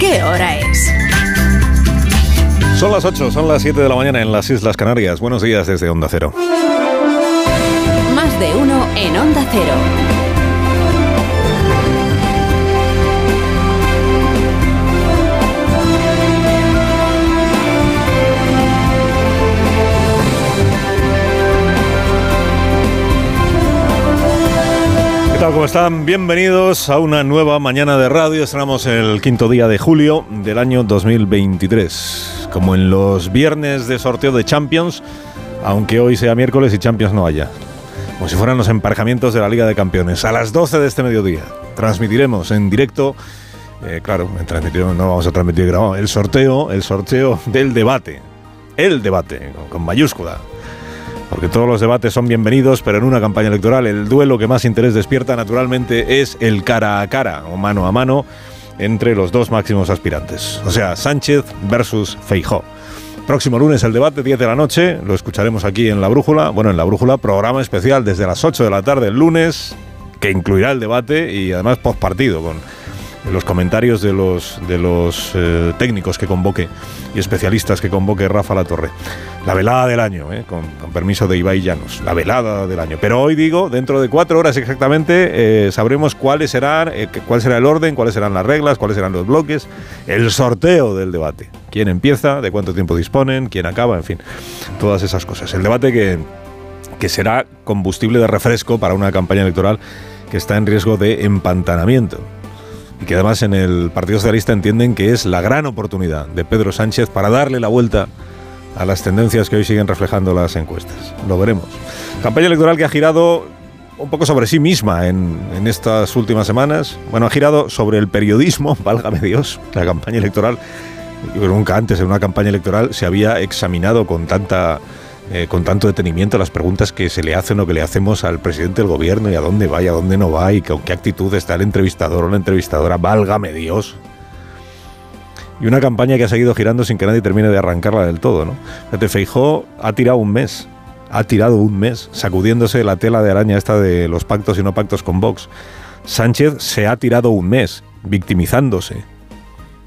¿Qué hora es? Son las 8, son las 7 de la mañana en las Islas Canarias. Buenos días desde Onda Cero. Más de uno en Onda Cero. Tal? ¿Cómo están? Bienvenidos a una nueva mañana de radio. Estamos el quinto día de julio del año 2023. Como en los viernes de sorteo de Champions, aunque hoy sea miércoles y Champions no haya. Como si fueran los emparejamientos de la Liga de Campeones. A las 12 de este mediodía transmitiremos en directo, eh, claro, no vamos a transmitir grabado, el sorteo, el sorteo del debate. El debate, con mayúscula porque todos los debates son bienvenidos, pero en una campaña electoral el duelo que más interés despierta naturalmente es el cara a cara o mano a mano entre los dos máximos aspirantes, o sea, Sánchez versus Feijó. Próximo lunes el debate, 10 de la noche, lo escucharemos aquí en La Brújula, bueno, en La Brújula, programa especial desde las 8 de la tarde el lunes, que incluirá el debate y además postpartido con los comentarios de los, de los eh, técnicos que convoque y especialistas que convoque Rafa La Torre. La velada del año, eh, con, permiso de Ibai Llanos, la velada del año. Pero hoy digo, dentro de cuatro horas exactamente, eh, sabremos cuáles serán, cuál será el orden, cuáles serán las reglas, cuáles serán los bloques, el sorteo del debate. ¿Quién empieza? ¿De cuánto tiempo disponen? ¿Quién acaba? En fin, todas esas cosas. El debate que, que será combustible de refresco para una campaña electoral que está en riesgo de empantanamiento y que además en el Partido Socialista entienden que es la gran oportunidad de Pedro Sánchez para darle la vuelta a las tendencias que hoy siguen reflejando las encuestas. Lo veremos. Campaña electoral que ha girado un poco sobre sí misma en, en estas últimas semanas. Bueno, ha girado sobre el periodismo, válgame Dios, la campaña electoral. Yo nunca antes en una campaña electoral se había examinado con tanta eh, con tanto detenimiento las preguntas que se le hacen o que le hacemos al presidente del gobierno y a dónde va y a dónde no va y con qué actitud está el entrevistador o la entrevistadora, válgame Dios. Y una campaña que ha seguido girando sin que nadie termine de arrancarla del todo, ¿no? Fíjate, Feijó ha tirado un mes, ha tirado un mes, sacudiéndose la tela de araña esta de los pactos y no pactos con Vox. Sánchez se ha tirado un mes, victimizándose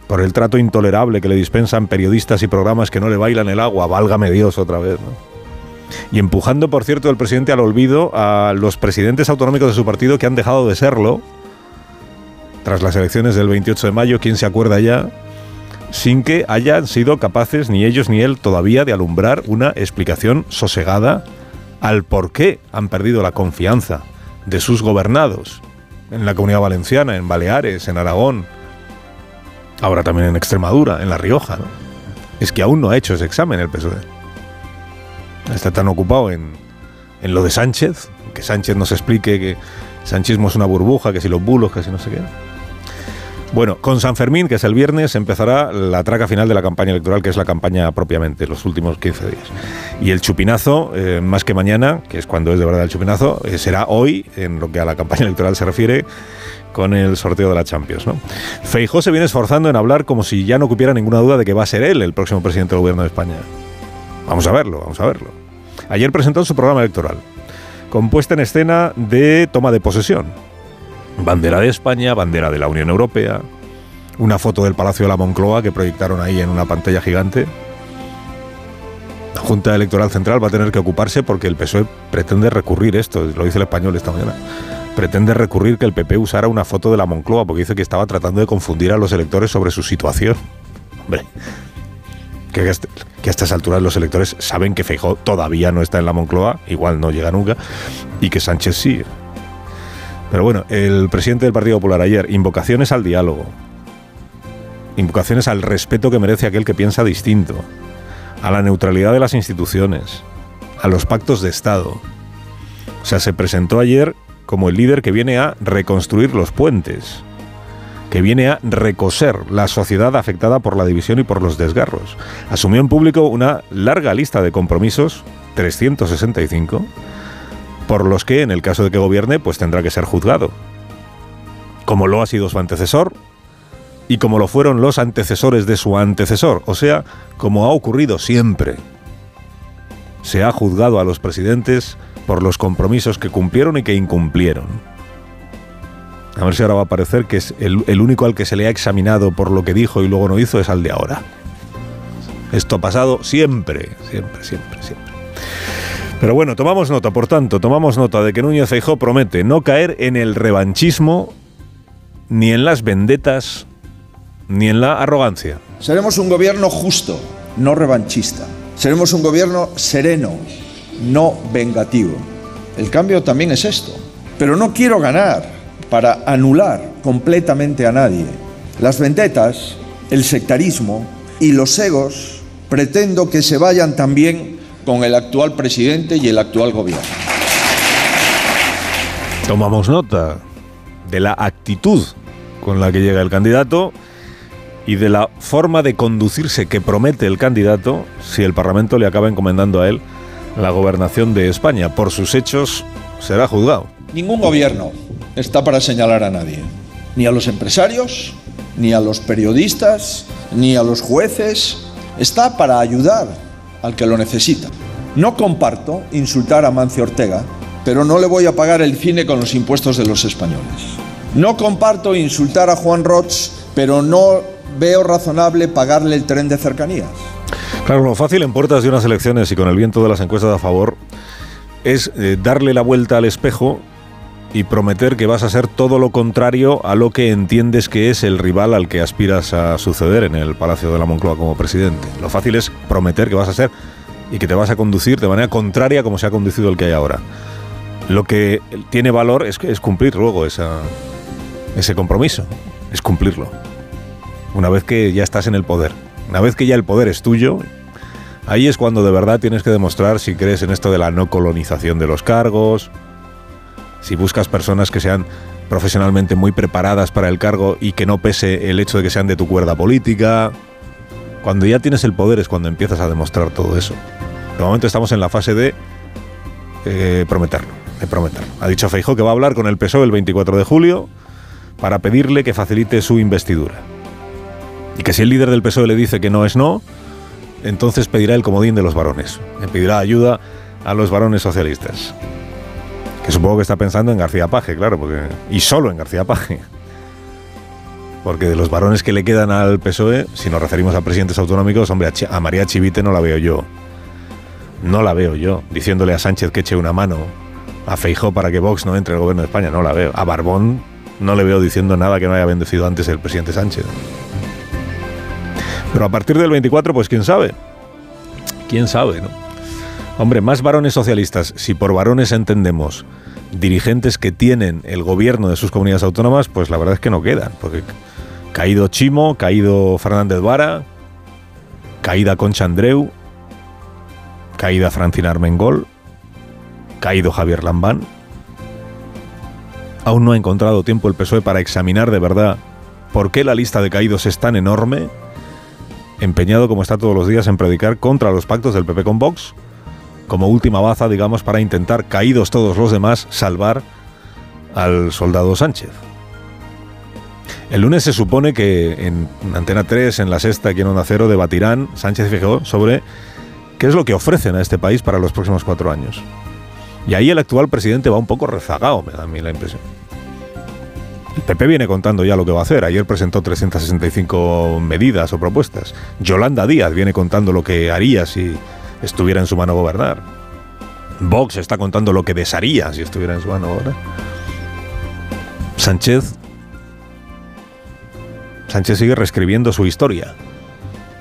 por el trato intolerable que le dispensan periodistas y programas que no le bailan el agua, válgame Dios otra vez, ¿no? Y empujando, por cierto, el presidente al olvido a los presidentes autonómicos de su partido que han dejado de serlo tras las elecciones del 28 de mayo, ¿quién se acuerda ya? Sin que hayan sido capaces ni ellos ni él todavía de alumbrar una explicación sosegada al por qué han perdido la confianza de sus gobernados en la comunidad valenciana, en Baleares, en Aragón, ahora también en Extremadura, en La Rioja. Es que aún no ha hecho ese examen el PSOE está tan ocupado en, en lo de Sánchez, que Sánchez nos explique que Sanchismo es una burbuja, que si los bulos, que si no sé qué. Bueno, con San Fermín, que es el viernes, empezará la traca final de la campaña electoral, que es la campaña propiamente, los últimos 15 días. Y el chupinazo, eh, más que mañana, que es cuando es de verdad el chupinazo, eh, será hoy, en lo que a la campaña electoral se refiere, con el sorteo de la Champions. ¿no? Feijó se viene esforzando en hablar como si ya no cupiera ninguna duda de que va a ser él el próximo presidente del gobierno de España. Vamos a verlo, vamos a verlo. Ayer presentó su programa electoral, compuesta en escena de toma de posesión. Bandera de España, bandera de la Unión Europea, una foto del Palacio de la Moncloa que proyectaron ahí en una pantalla gigante. La Junta Electoral Central va a tener que ocuparse porque el PSOE pretende recurrir esto, lo dice el español esta mañana. Pretende recurrir que el PP usara una foto de la Moncloa porque dice que estaba tratando de confundir a los electores sobre su situación. Hombre, que, a estas alturas los electores saben que Feijó todavía no está en la Moncloa, igual no llega nunca, y que Sánchez sí. Pero bueno, el presidente del Partido Popular ayer, invocaciones al diálogo, invocaciones al respeto que merece aquel que piensa distinto, a la neutralidad de las instituciones, a los pactos de Estado. O sea, se presentó ayer como el líder que viene a reconstruir los puentes que viene a recoser la sociedad afectada por la división y por los desgarros. Asumió en público una larga lista de compromisos, 365, por los que, en el caso de que gobierne, pues tendrá que ser juzgado. Como lo ha sido su antecesor y como lo fueron los antecesores de su antecesor, o sea, como ha ocurrido siempre. Se ha juzgado a los presidentes por los compromisos que cumplieron y que incumplieron A ver si ahora va a parecer que es el, único al que se le ha examinado por lo que dijo y luego no hizo es al de ahora. Esto ha pasado siempre, siempre, siempre, siempre. Pero bueno, tomamos nota, por tanto, tomamos nota de que Núñez Feijóo promete no caer en el revanchismo, ni en las vendetas, ni en la arrogancia. Seremos un gobierno justo, no revanchista. Seremos un gobierno sereno, no vengativo. El cambio también es esto. Pero no quiero ganar para anular completamente a nadie. Las vendetas, el sectarismo y los egos pretendo que se vayan también con el actual presidente y el actual gobierno. Tomamos nota de la actitud con la que llega el candidato y de la forma de conducirse que promete el candidato si el Parlamento le acaba encomendando a él la gobernación de España. Por sus hechos será juzgado. Ningún gobierno está para señalar a nadie, ni a los empresarios, ni a los periodistas, ni a los jueces. Está para ayudar al que lo necesita. No comparto insultar a Mancio Ortega, pero no le voy a pagar el cine con los impuestos de los españoles. No comparto insultar a Juan Roch, pero no veo razonable pagarle el tren de cercanías. Claro, lo fácil en puertas de unas elecciones y con el viento de las encuestas a favor es eh, darle la vuelta al espejo y prometer que vas a ser todo lo contrario a lo que entiendes que es el rival al que aspiras a suceder en el Palacio de la Moncloa como presidente. Lo fácil es prometer que vas a ser y que te vas a conducir de manera contraria como se ha conducido el que hay ahora. Lo que tiene valor es, cumplir luego esa, ese compromiso, es cumplirlo. Una vez que ya estás en el poder, una vez que ya el poder es tuyo, ahí es cuando de verdad tienes que demostrar si crees en esto de la no colonización de los cargos, si buscas personas que sean profesionalmente muy preparadas para el cargo y que no pese el hecho de que sean de tu cuerda política. Cuando ya tienes el poder es cuando empiezas a demostrar todo eso. De momento estamos en la fase de eh, prometerlo, de prometerlo. Ha dicho Feijóo que va a hablar con el PSOE el 24 de julio para pedirle que facilite su investidura. Y que si el líder del PSOE le dice que no es no, entonces pedirá el comodín de los varones. Le pedirá ayuda a los varones socialistas. Que supongo que está pensando en García Paje, claro, porque, y solo en García Paje. Porque de los varones que le quedan al PSOE, si nos referimos a presidentes autonómicos, hombre, a, María Chivite no la veo yo. No la veo yo, diciéndole a Sánchez que eche una mano, a Feijó para que Vox no entre al gobierno de España, no la veo. A Barbón no le veo diciendo nada que no haya bendecido antes el presidente Sánchez. Pero a partir del 24, pues quién sabe. Quién sabe, ¿no? Hombre, más varones socialistas, si por varones entendemos dirigentes que tienen el gobierno de sus comunidades autónomas, pues la verdad es que no quedan. Porque caído Chimo, caído Fernández Vara, caída Concha Andreu, caída Francina Armengol, caído Javier Lambán. Aún no ha encontrado tiempo el PSOE para examinar de verdad por qué la lista de caídos es tan enorme, empeñado como está todos los días en predicar contra los pactos del PP con Vox como última baza, digamos, para intentar, caídos todos los demás, salvar al soldado Sánchez. El lunes se supone que en Antena 3, en la sexta, aquí en Onda debatirán Sánchez y Fijó sobre qué es lo que ofrecen a este país para los próximos cuatro años. Y ahí el actual presidente va un poco rezagado, me da a mí la impresión. El PP viene contando ya lo que va a hacer. Ayer presentó 365 medidas o propuestas. Yolanda Díaz viene contando lo que haría si estuviera en su mano gobernar. Vox está contando lo que desharía si estuviera en su mano gobernar. Sánchez. Sánchez sigue reescribiendo su historia.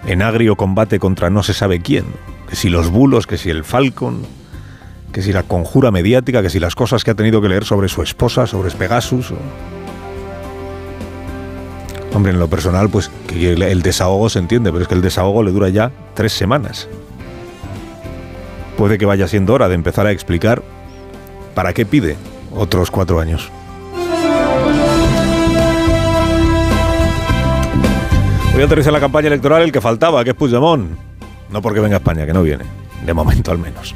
En agrio combate contra no se sabe quién. Que si los bulos, que si el Falcon, que si la conjura mediática, que si las cosas que ha tenido que leer sobre su esposa, sobre Pegasus. Hombre, en lo personal, pues que el desahogo se entiende, pero es que el desahogo le dura ya tres semanas puede que vaya siendo hora de empezar a explicar para qué pide otros cuatro años. Hoy aterriza la campaña electoral el que faltaba, que es Puigdemont. No porque venga a España, que no viene, de momento al menos.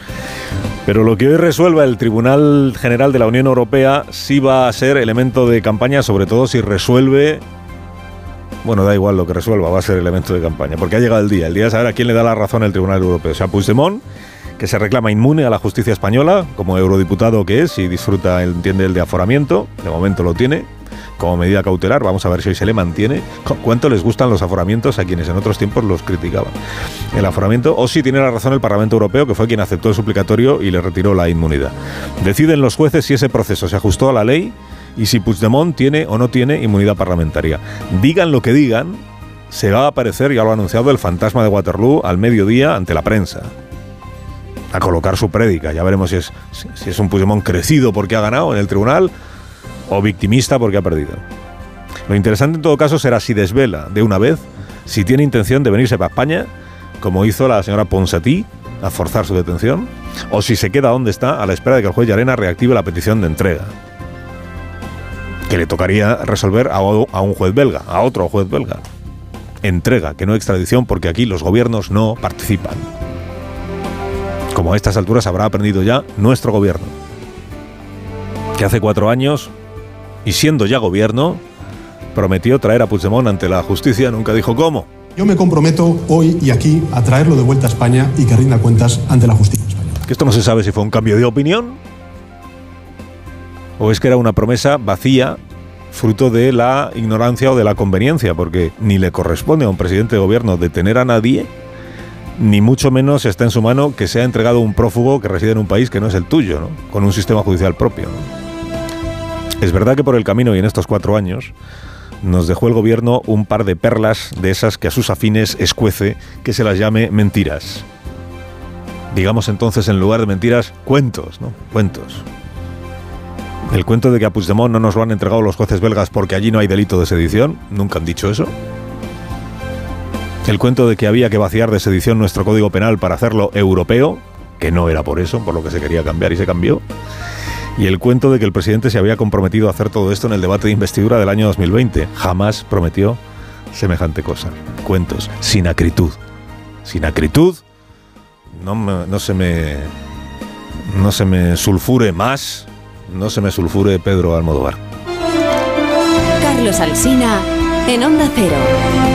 Pero lo que hoy resuelva el Tribunal General de la Unión Europea sí va a ser elemento de campaña, sobre todo si resuelve bueno, da igual lo que resuelva, va a ser elemento de campaña, porque ha llegado el día, el día de saber a quién le da la razón el Tribunal Europeo, o sea, Puigdemont que se reclama inmune a la justicia española, como eurodiputado que es y disfruta, entiende, el de aforamiento, de momento lo tiene, como medida cautelar. Vamos a ver si hoy se le mantiene. ¿Cuánto les gustan los aforamientos a quienes en otros tiempos los criticaban? El aforamiento, o si tiene la razón el Parlamento Europeo, que fue quien aceptó el suplicatorio y le retiró la inmunidad. Deciden los jueces si ese proceso se ajustó a la ley y si Puigdemont tiene o no tiene inmunidad parlamentaria. Digan lo que digan, se va a aparecer, ya lo ha anunciado, el fantasma de Waterloo al mediodía ante la prensa. A colocar su prédica. Ya veremos si es, si es un Puigdemont crecido porque ha ganado en el tribunal o victimista porque ha perdido. Lo interesante en todo caso será si desvela de una vez si tiene intención de venirse para España, como hizo la señora Ponsatí, a forzar su detención, o si se queda donde está a la espera de que el juez Llarena reactive la petición de entrega. Que le tocaría resolver a, a un juez belga, a otro juez belga. Entrega, que no extradición, porque aquí los gobiernos no participan. Como a estas alturas habrá aprendido ya nuestro gobierno, que hace cuatro años y siendo ya gobierno, prometió traer a Puigdemont ante la justicia, nunca dijo cómo. Yo me comprometo hoy y aquí a traerlo de vuelta a España y que rinda cuentas ante la justicia española. Que esto no se sabe si fue un cambio de opinión o es que era una promesa vacía, fruto de la ignorancia o de la conveniencia, porque ni le corresponde a un presidente de gobierno detener a nadie, ni mucho menos está en su mano que sea entregado un prófugo que reside en un país que no es el tuyo, ¿no? con un sistema judicial propio. Es verdad que por el camino y en estos cuatro años nos dejó el gobierno un par de perlas de esas que a sus afines escuece que se las llame mentiras. Digamos entonces en lugar de mentiras, cuentos, ¿no? Cuentos. El cuento de que a Puigdemont no nos lo han entregado los jueces belgas porque allí no hay delito de sedición, nunca han dicho eso. El cuento de que había que vaciar de sedición nuestro código penal para hacerlo europeo, que no era por eso, por lo que se quería cambiar y se cambió y el cuento de que el presidente se había comprometido a hacer todo esto en el debate de investidura del año 2020. Jamás prometió semejante cosa. Cuentos sin acritud. Sin acritud, no, no se me. No se me sulfure más, no se me sulfure Pedro Almodóvar. Carlos Alsina, en Onda Cero.